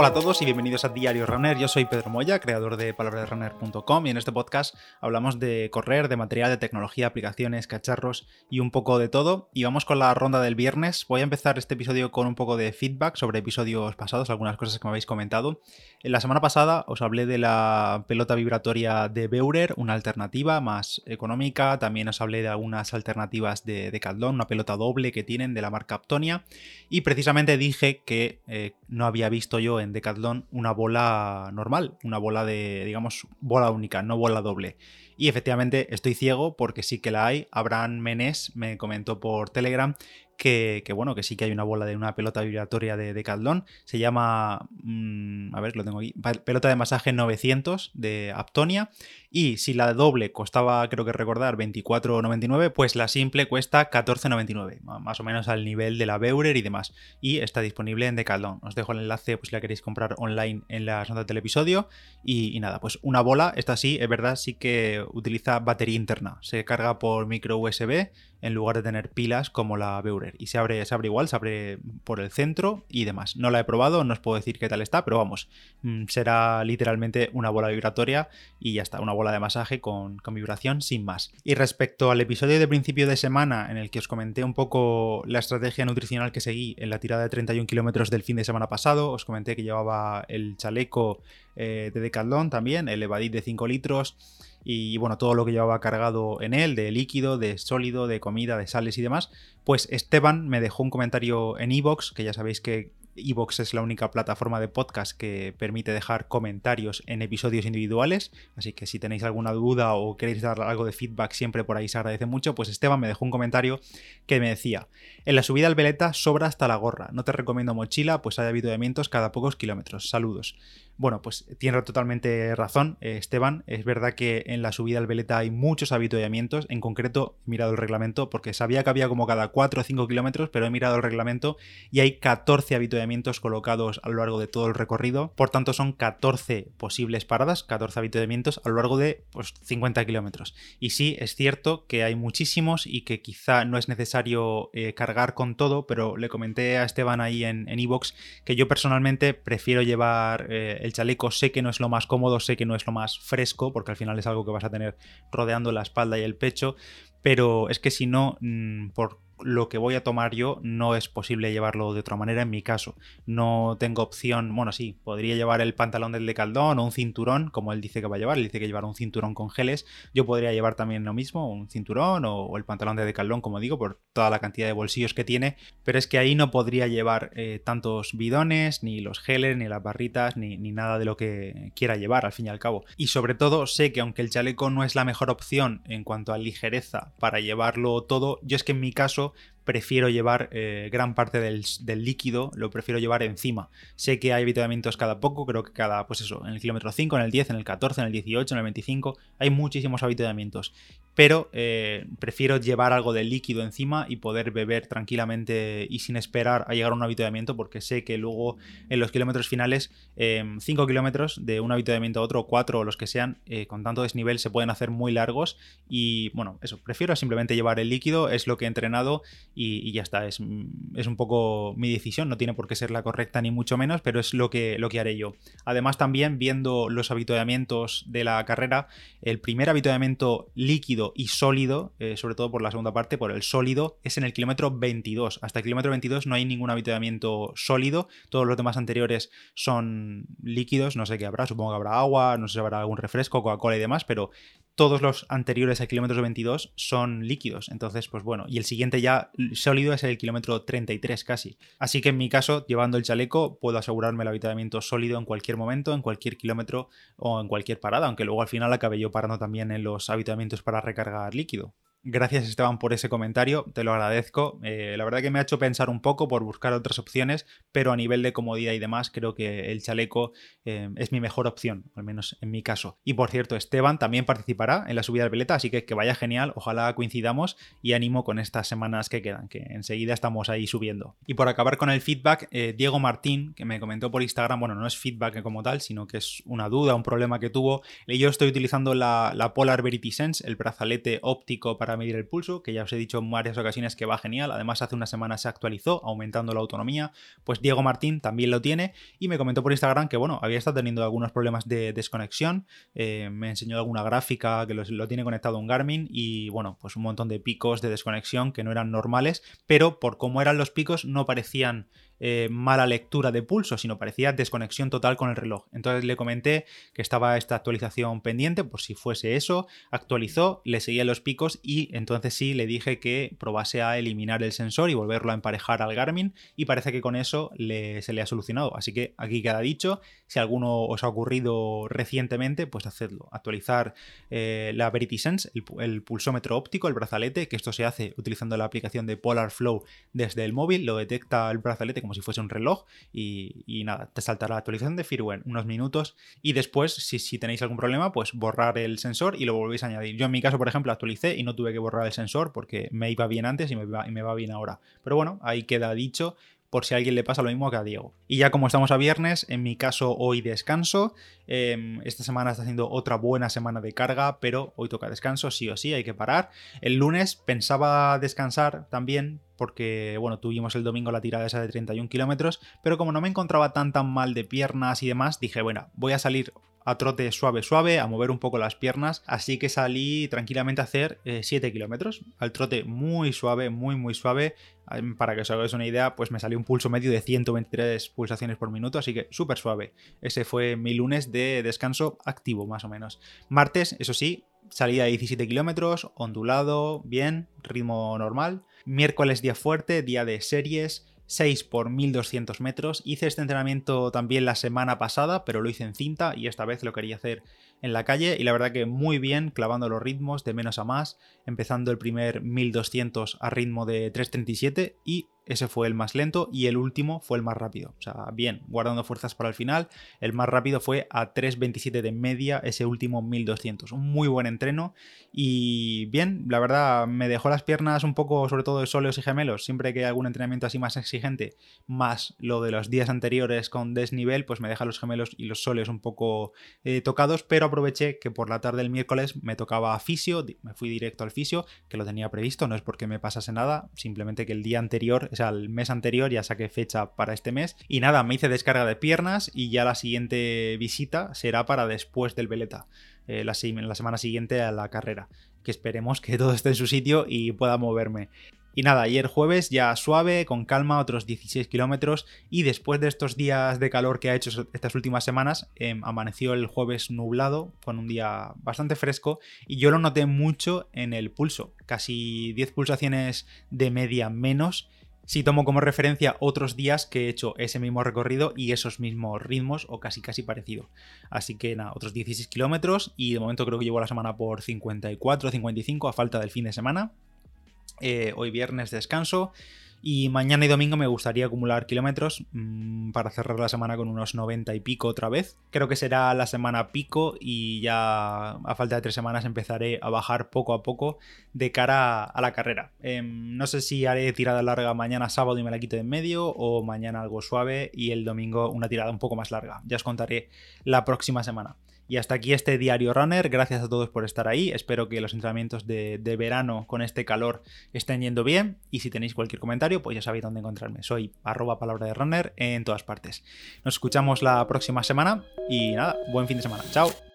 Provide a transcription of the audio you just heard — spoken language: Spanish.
Hola a todos y bienvenidos a Diario Runner. Yo soy Pedro Moya, creador de palabrasrunner.com y en este podcast hablamos de correr, de material, de tecnología, aplicaciones, cacharros y un poco de todo. Y vamos con la ronda del viernes. Voy a empezar este episodio con un poco de feedback sobre episodios pasados, algunas cosas que me habéis comentado. En la semana pasada os hablé de la pelota vibratoria de Beurer, una alternativa más económica. También os hablé de algunas alternativas de Decathlon, una pelota doble que tienen de la marca Aptonia. Y precisamente dije que eh, no había visto yo en Decathlon una bola normal, una bola de, digamos, bola única, no bola doble. Y efectivamente estoy ciego porque sí que la hay. Abraham Menés me comentó por Telegram que, bueno, que sí que hay una bola de una pelota vibratoria de Decathlon. Se llama, mm, a ver, lo tengo aquí, pelota de masaje 900 de Aptonia. Y si la doble costaba, creo que recordar, 24,99, pues la simple cuesta 14,99, más o menos al nivel de la Beurer y demás. Y está disponible en Decathlon. Os dejo el enlace pues, si la queréis comprar online en las notas del episodio. Y, y nada, pues una bola, esta sí, es verdad, sí que utiliza batería interna. Se carga por micro USB en lugar de tener pilas como la Beurer. Y se abre, se abre igual, se abre por el centro y demás. No la he probado, no os puedo decir qué tal está, pero vamos, mm, será literalmente una bola vibratoria y ya está, una bola de masaje con, con vibración sin más. Y respecto al episodio de principio de semana en el que os comenté un poco la estrategia nutricional que seguí en la tirada de 31 kilómetros del fin de semana pasado, os comenté que llevaba el chaleco eh, de Decathlon también, el Evadit de 5 litros y bueno, todo lo que llevaba cargado en él, de líquido, de sólido, de comida, de sales y demás, pues Esteban me dejó un comentario en Evox, que ya sabéis que Evox es la única plataforma de podcast que permite dejar comentarios en episodios individuales, así que si tenéis alguna duda o queréis dar algo de feedback siempre por ahí se agradece mucho, pues Esteban me dejó un comentario que me decía, en la subida al Veleta sobra hasta la gorra, no te recomiendo mochila, pues hay avituallamientos cada pocos kilómetros, saludos. Bueno, pues tiene totalmente razón eh, Esteban. Es verdad que en la subida al Veleta hay muchos habituallamientos. En concreto, he mirado el reglamento porque sabía que había como cada 4 o 5 kilómetros, pero he mirado el reglamento y hay 14 colocados a lo largo de todo el recorrido. Por tanto, son 14 posibles paradas, 14 habituallamientos a lo largo de pues, 50 kilómetros. Y sí, es cierto que hay muchísimos y que quizá no es necesario eh, cargar con todo, pero le comenté a Esteban ahí en Evox que yo personalmente prefiero llevar eh, el chaleco sé que no es lo más cómodo, sé que no es lo más fresco, porque al final es algo que vas a tener rodeando la espalda y el pecho, pero es que si no, mm, por lo que voy a tomar yo no es posible llevarlo de otra manera en mi caso. No tengo opción, bueno, sí, podría llevar el pantalón del decaldón o un cinturón, como él dice que va a llevar, él dice que llevar un cinturón con geles. Yo podría llevar también lo mismo, un cinturón o, el pantalón de decaldón, como digo, por toda la cantidad de bolsillos que tiene, pero es que ahí no podría llevar eh, tantos bidones, ni los geles, ni las barritas, ni, ni nada de lo que quiera llevar, al fin y al cabo. Y sobre todo sé que aunque el chaleco no es la mejor opción en cuanto a ligereza para llevarlo todo, yo es que en mi caso prefiero llevar eh, gran parte del, líquido, lo prefiero llevar encima. Sé que hay avituallamientos cada poco, creo que cada, pues eso, en el kilómetro 5, en el 10, en el 14, en el 18, en el 25, hay muchísimos avituallamientos pero eh, prefiero llevar algo de líquido encima y poder beber tranquilamente y sin esperar a llegar a un habituamiento porque sé que luego en los kilómetros finales 5 em, kilómetros de un habituamiento a otro, 4 o los que sean, eh, con tanto desnivel se pueden hacer muy largos y bueno, eso, prefiero simplemente llevar el líquido, es lo que he entrenado y, ya está, es, es, un poco mi decisión, no tiene por qué ser la correcta ni mucho menos, pero es lo que, lo haré yo. Además también viendo los habituamientos de la carrera, el primer habituamiento líquido y sólido, eh, sobre todo por la segunda parte, por el sólido, es en el kilómetro 22. Hasta el kilómetro 22 no hay ningún habituamiento sólido, todos los demás anteriores son líquidos, no sé qué habrá, supongo que habrá agua, no sé si habrá algún refresco, Coca-Cola y demás, pero todos los anteriores al kilómetro 22 son líquidos. Entonces, pues bueno, y el siguiente ya sólido es el kilómetro 33 casi. Así que en mi caso, llevando el chaleco, puedo asegurarme el habitamiento sólido en cualquier momento, en cualquier kilómetro o en cualquier parada, aunque luego al final acabe yo parando también en los habitamientos para recargar líquido. Gracias Esteban por ese comentario, te lo agradezco. Eh, la verdad que me ha hecho pensar un poco por buscar otras opciones, pero a nivel de comodidad y demás creo que el chaleco eh, es mi mejor opción, al menos en mi caso. Y por cierto, Esteban también participará en la subida del veleta, así que que vaya genial, ojalá coincidamos y ánimo con estas semanas que quedan, que enseguida estamos ahí subiendo. Y por acabar con el feedback, eh, Diego Martín, que me comentó por Instagram, bueno, no es feedback como tal, sino que es una duda, un problema que tuvo. Yo estoy utilizando la, la Polar Verity Sense, el brazalete óptico para para medir el pulso, que ya os he dicho en varias ocasiones que va genial. Además, hace una semana se actualizó, aumentando la autonomía. Pues Diego Martín también lo tiene y me comentó por Instagram que, bueno, había estado teniendo algunos problemas de desconexión. Eh, me enseñó alguna gráfica que lo, tiene conectado un Garmin y, bueno, pues un montón de picos de desconexión que no eran normales, pero por cómo eran los picos no parecían eh, mala lectura de pulso, sino parecía desconexión total con el reloj. Entonces le comenté que estaba esta actualización pendiente por si fuese eso, actualizó, le seguía los picos y entonces sí le dije que probase a eliminar el sensor y volverlo a emparejar al Garmin y parece que con eso se le ha solucionado. Así que aquí queda dicho, si alguno os ha ocurrido recientemente, pues hacedlo. Actualizar eh, la Verity Sense, el, el pulsómetro óptico, el brazalete, que esto se hace utilizando la aplicación de Polar Flow desde el móvil, lo detecta el brazalete como si fuese un reloj y, nada, te saltará la actualización de firmware unos minutos y después, si, si, tenéis algún problema, pues borrar el sensor y lo volvéis a añadir. Yo en mi caso, por ejemplo, actualicé y no tuve que borrar el sensor porque me iba bien antes y me va, bien ahora. Pero bueno, ahí queda dicho por si a alguien le pasa lo mismo que a Diego. Y ya como estamos a viernes, en mi caso hoy descanso. Em, esta semana está haciendo otra buena semana de carga, pero hoy toca descanso, sí o sí, hay que parar. El lunes pensaba descansar también, porque bueno, tuvimos el domingo la tirada esa de 31 kilómetros, pero como no me encontraba tan tan mal de piernas y demás, dije, bueno, voy a salir a trote suave suave, a mover un poco las piernas, así que salí tranquilamente a hacer 7 eh, kilómetros, al trote muy suave, muy muy suave, para que os hagáis una idea, pues me salió un pulso medio de 123 pulsaciones por minuto, así que súper suave. Ese fue mi lunes de descanso activo, más o menos. Martes, eso sí, salí a 17 kilómetros, ondulado, bien, ritmo normal. Miércoles día fuerte, día de series, 6 por 1200 metros. Hice este entrenamiento también la semana pasada, pero lo hice en cinta y esta vez lo quería hacer en la calle y la verdad que muy bien, clavando los ritmos de menos a más, empezando el primer 1200 a ritmo de 337 y ese fue el más lento y el último fue el más rápido. O sea, bien, guardando fuerzas para el final. El más rápido fue a 3.27 de media, ese último 1200. Un muy buen entreno y bien, la verdad me dejó las piernas un poco, sobre todo de sóleos y gemelos. Siempre que hay algún entrenamiento así más exigente, más lo de los días anteriores con desnivel, pues me deja los gemelos y los sóleos un poco eh, tocados, pero aproveché que por la tarde del miércoles me tocaba fisio, me fui directo al fisio, que lo tenía previsto, no es porque me pasase nada, simplemente que el día anterior sea, el mes anterior ya saqué fecha para este mes. Y nada, me hice descarga de piernas y ya la siguiente visita será para después del Veleta, eh, la, la semana siguiente a la carrera. Que esperemos que todo esté en su sitio y pueda moverme. Y nada, ayer jueves ya suave, con calma, otros 16 kilómetros. Y después de estos días de calor que ha hecho estas últimas semanas, em, amaneció el jueves nublado, con un día bastante fresco. Y yo lo noté mucho en el pulso, casi 10 pulsaciones de media menos si tomo como referencia otros días que he hecho ese mismo recorrido y esos mismos ritmos o casi casi parecido. Así que nada, otros 16 kilómetros y de momento creo que llevo la semana por 54 55 a falta del fin de semana. Eh, hoy viernes descanso. Y mañana y domingo me gustaría acumular kilómetros mm, para cerrar la semana con unos 90 y pico otra vez. Creo que será la semana pico y ya a falta de tres semanas empezaré a bajar poco a poco de cara a la carrera. Em, no sé si haré tirada larga mañana sábado y me la quito de en medio o mañana algo suave y el domingo una tirada un poco más larga. Ya os contaré la próxima semana. Y hasta aquí este diario runner. Gracias a todos por estar ahí. Espero que los entrenamientos de, verano con este calor estén yendo bien. Y si tenéis cualquier comentario, pues ya sabéis dónde encontrarme. Soy arroba palabra de runner en todas partes. Nos escuchamos la próxima semana y nada, buen fin de semana. Chao.